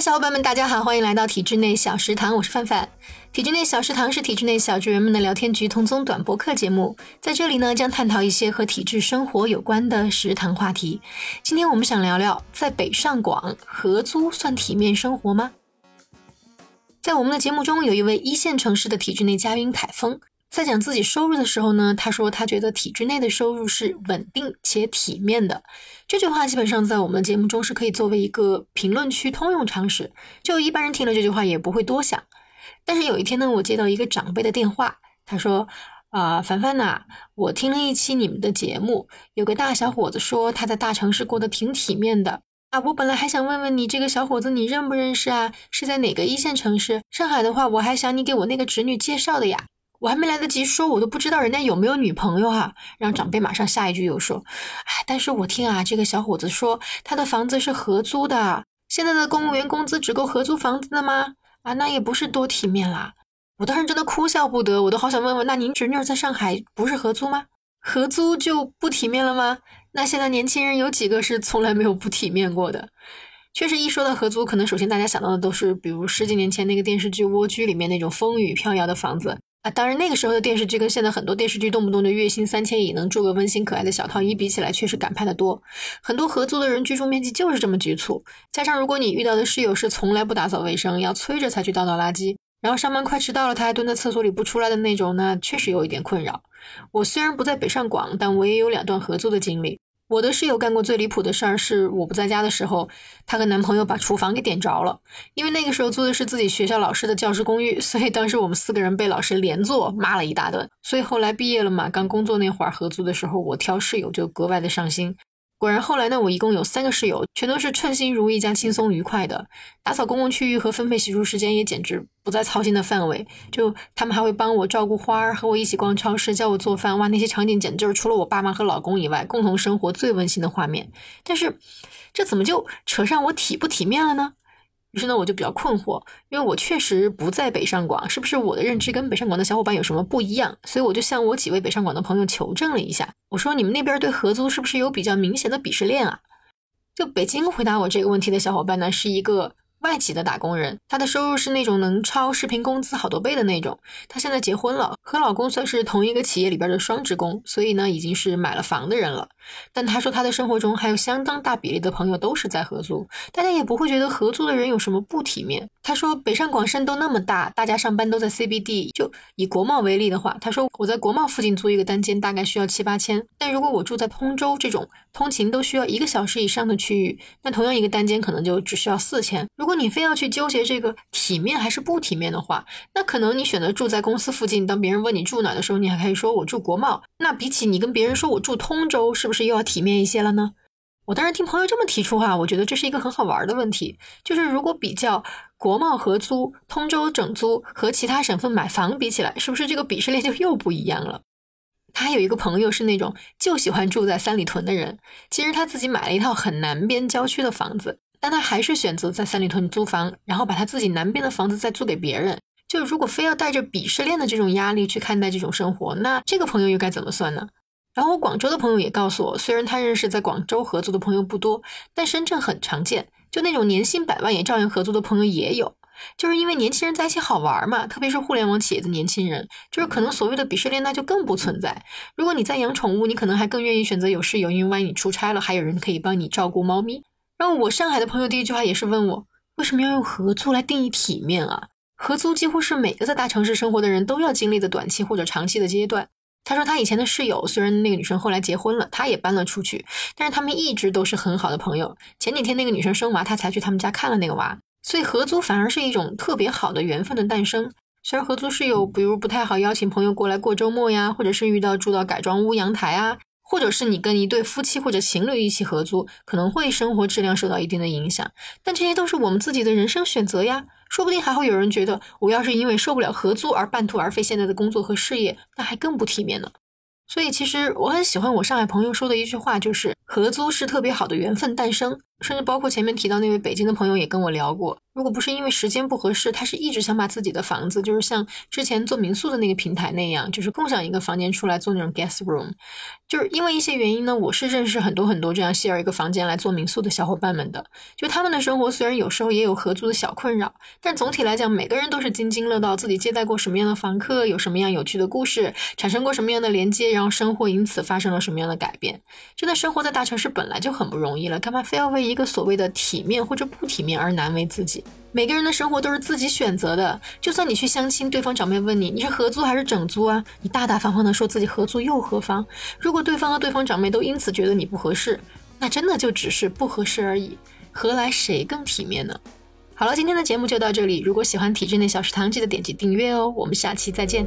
小伙伴们，大家好，欢迎来到体制内小食堂，我是范范。体制内小食堂是体制内小职员们的聊天局同宗短播客节目，在这里呢，将探讨一些和体制生活有关的食堂话题。今天我们想聊聊，在北上广合租算体面生活吗？在我们的节目中，有一位一线城市的体制内嘉宾凯峰，在讲自己收入的时候呢，他说他觉得体制内的收入是稳定且体面的。这句话基本上在我们节目中是可以作为一个评论区通用常识，就一般人听了这句话也不会多想。但是有一天呢，我接到一个长辈的电话，他说：“啊，凡凡呐，我听了一期你们的节目，有个大小伙子说他在大城市过得挺体面的啊。我本来还想问问你，这个小伙子你认不认识啊？是在哪个一线城市？上海的话，我还想你给我那个侄女介绍的呀。我还没来得及说，我都不知道人家有没有女朋友啊。让长辈马上下一句又说：哎，但是我听啊，这个小伙子说他的房子是合租的，现在的公务员工资只够合租房子的吗？”啊，那也不是多体面啦！我当时真的哭笑不得，我都好想问问，那您侄女在上海不是合租吗？合租就不体面了吗？那现在年轻人有几个是从来没有不体面过的？确实，一说到合租，可能首先大家想到的都是，比如十几年前那个电视剧《蜗居》里面那种风雨飘摇的房子。啊，当然那个时候的电视剧跟现在很多电视剧动不动就月薪三千也能住个温馨可爱的小套一比起来，确实敢拍的多。很多合租的人居住面积就是这么局促，加上如果你遇到的室友是从来不打扫卫生，要催着才去倒倒垃圾，然后上班快迟到了他还蹲在厕所里不出来的那种，那确实有一点困扰。我虽然不在北上广，但我也有两段合租的经历。我的室友干过最离谱的事儿，是我不在家的时候，她和男朋友把厨房给点着了。因为那个时候租的是自己学校老师的教师公寓，所以当时我们四个人被老师连坐骂了一大顿。所以后来毕业了嘛，刚工作那会儿合租的时候，我挑室友就格外的上心。果然，后来呢，我一共有三个室友，全都是称心如意加轻松愉快的。打扫公共区域和分配洗漱时间也简直不在操心的范围。就他们还会帮我照顾花儿，和我一起逛超市，教我做饭。哇，那些场景简直就是除了我爸妈和老公以外，共同生活最温馨的画面。但是，这怎么就扯上我体不体面了呢？于是呢，我就比较困惑，因为我确实不在北上广，是不是我的认知跟北上广的小伙伴有什么不一样？所以我就向我几位北上广的朋友求证了一下，我说你们那边对合租是不是有比较明显的鄙视链啊？就北京回答我这个问题的小伙伴呢，是一个。外企的打工人，他的收入是那种能超视频工资好多倍的那种。他现在结婚了，和老公算是同一个企业里边的双职工，所以呢，已经是买了房的人了。但他说他的生活中还有相当大比例的朋友都是在合租，大家也不会觉得合租的人有什么不体面。他说北上广深都那么大，大家上班都在 CBD，就以国贸为例的话，他说我在国贸附近租一个单间大概需要七八千，但如果我住在通州这种通勤都需要一个小时以上的区域，那同样一个单间可能就只需要四千。如果你非要去纠结这个体面还是不体面的话，那可能你选择住在公司附近。当别人问你住哪的时候，你还可以说我住国贸。那比起你跟别人说我住通州，是不是又要体面一些了呢？我当时听朋友这么提出哈，我觉得这是一个很好玩的问题。就是如果比较国贸合租、通州整租和其他省份买房比起来，是不是这个鄙视链就又不一样了？他有一个朋友是那种就喜欢住在三里屯的人，其实他自己买了一套很南边郊区的房子。但他还是选择在三里屯租房，然后把他自己南边的房子再租给别人。就如果非要带着鄙视链的这种压力去看待这种生活，那这个朋友又该怎么算呢？然后我广州的朋友也告诉我，虽然他认识在广州合租的朋友不多，但深圳很常见，就那种年薪百万也照样合租的朋友也有。就是因为年轻人在一起好玩嘛，特别是互联网企业的年轻人，就是可能所谓的鄙视链那就更不存在。如果你在养宠物，你可能还更愿意选择有室友，因为万一你出差了，还有人可以帮你照顾猫咪。然后我上海的朋友第一句话也是问我，为什么要用合租来定义体面啊？合租几乎是每个在大城市生活的人都要经历的短期或者长期的阶段。他说他以前的室友，虽然那个女生后来结婚了，他也搬了出去，但是他们一直都是很好的朋友。前几天那个女生生娃，他才去他们家看了那个娃，所以合租反而是一种特别好的缘分的诞生。虽然合租室友，比如不太好邀请朋友过来过周末呀，或者是遇到住到改装屋阳台啊。或者是你跟一对夫妻或者情侣一起合租，可能会生活质量受到一定的影响，但这些都是我们自己的人生选择呀。说不定还会有人觉得，我要是因为受不了合租而半途而废现在的工作和事业，那还更不体面呢。所以其实我很喜欢我上海朋友说的一句话，就是合租是特别好的缘分诞生。甚至包括前面提到那位北京的朋友也跟我聊过，如果不是因为时间不合适，他是一直想把自己的房子，就是像之前做民宿的那个平台那样，就是共享一个房间出来做那种 guest room。就是因为一些原因呢，我是认识很多很多这样 share 一个房间来做民宿的小伙伴们的。就他们的生活虽然有时候也有合租的小困扰，但总体来讲，每个人都是津津乐道自己接待过什么样的房客，有什么样有趣的故事，产生过什么样的连接，然后生活因此发生了什么样的改变。真的生活在大大城市本来就很不容易了，干嘛非要为一个所谓的体面或者不体面而难为自己。每个人的生活都是自己选择的。就算你去相亲，对方长辈问你你是合租还是整租啊？你大大方方的说自己合租又何妨？如果对方和对方长辈都因此觉得你不合适，那真的就只是不合适而已，何来谁更体面呢？好了，今天的节目就到这里。如果喜欢体制内小食堂，记得点击订阅哦。我们下期再见。